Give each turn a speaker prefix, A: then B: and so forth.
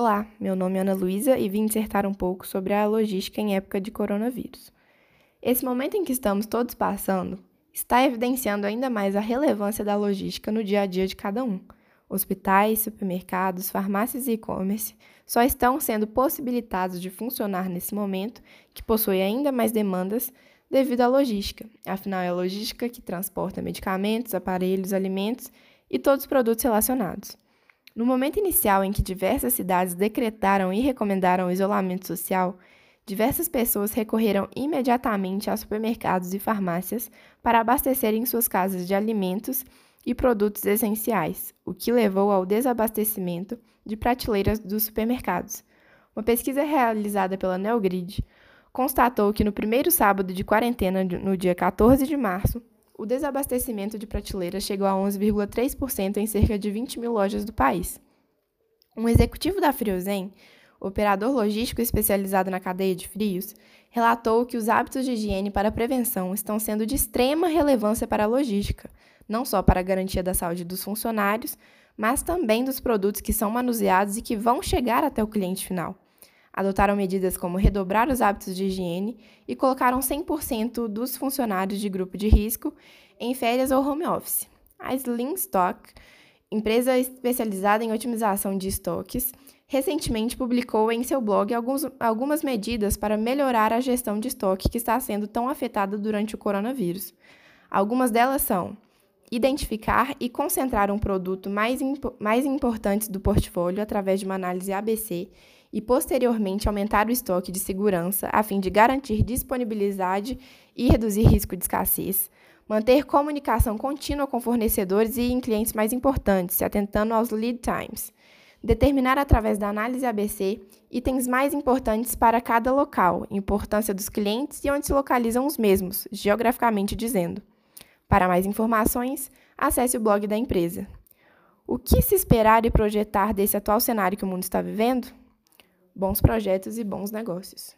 A: Olá, meu nome é Ana Luísa e vim dissertar um pouco sobre a logística em época de coronavírus. Esse momento em que estamos todos passando está evidenciando ainda mais a relevância da logística no dia a dia de cada um. Hospitais, supermercados, farmácias e e-commerce só estão sendo possibilitados de funcionar nesse momento, que possui ainda mais demandas devido à logística. Afinal, é a logística que transporta medicamentos, aparelhos, alimentos e todos os produtos relacionados. No momento inicial em que diversas cidades decretaram e recomendaram o isolamento social, diversas pessoas recorreram imediatamente a supermercados e farmácias para abastecerem suas casas de alimentos e produtos essenciais, o que levou ao desabastecimento de prateleiras dos supermercados. Uma pesquisa realizada pela Neogrid constatou que no primeiro sábado de quarentena, no dia 14 de março, o desabastecimento de prateleiras chegou a 11,3% em cerca de 20 mil lojas do país. Um executivo da Friozen, operador logístico especializado na cadeia de frios, relatou que os hábitos de higiene para prevenção estão sendo de extrema relevância para a logística, não só para a garantia da saúde dos funcionários, mas também dos produtos que são manuseados e que vão chegar até o cliente final. Adotaram medidas como redobrar os hábitos de higiene e colocaram 100% dos funcionários de grupo de risco em férias ou home office. A Slim Stock, empresa especializada em otimização de estoques, recentemente publicou em seu blog alguns, algumas medidas para melhorar a gestão de estoque que está sendo tão afetada durante o coronavírus. Algumas delas são identificar e concentrar um produto mais, impo mais importante do portfólio através de uma análise ABC e posteriormente aumentar o estoque de segurança a fim de garantir disponibilidade e reduzir risco de escassez, manter comunicação contínua com fornecedores e em clientes mais importantes, se atentando aos lead times, determinar através da análise ABC itens mais importantes para cada local, importância dos clientes e onde se localizam os mesmos, geograficamente dizendo. Para mais informações, acesse o blog da empresa. O que se esperar e projetar desse atual cenário que o mundo está vivendo? Bons projetos e bons negócios.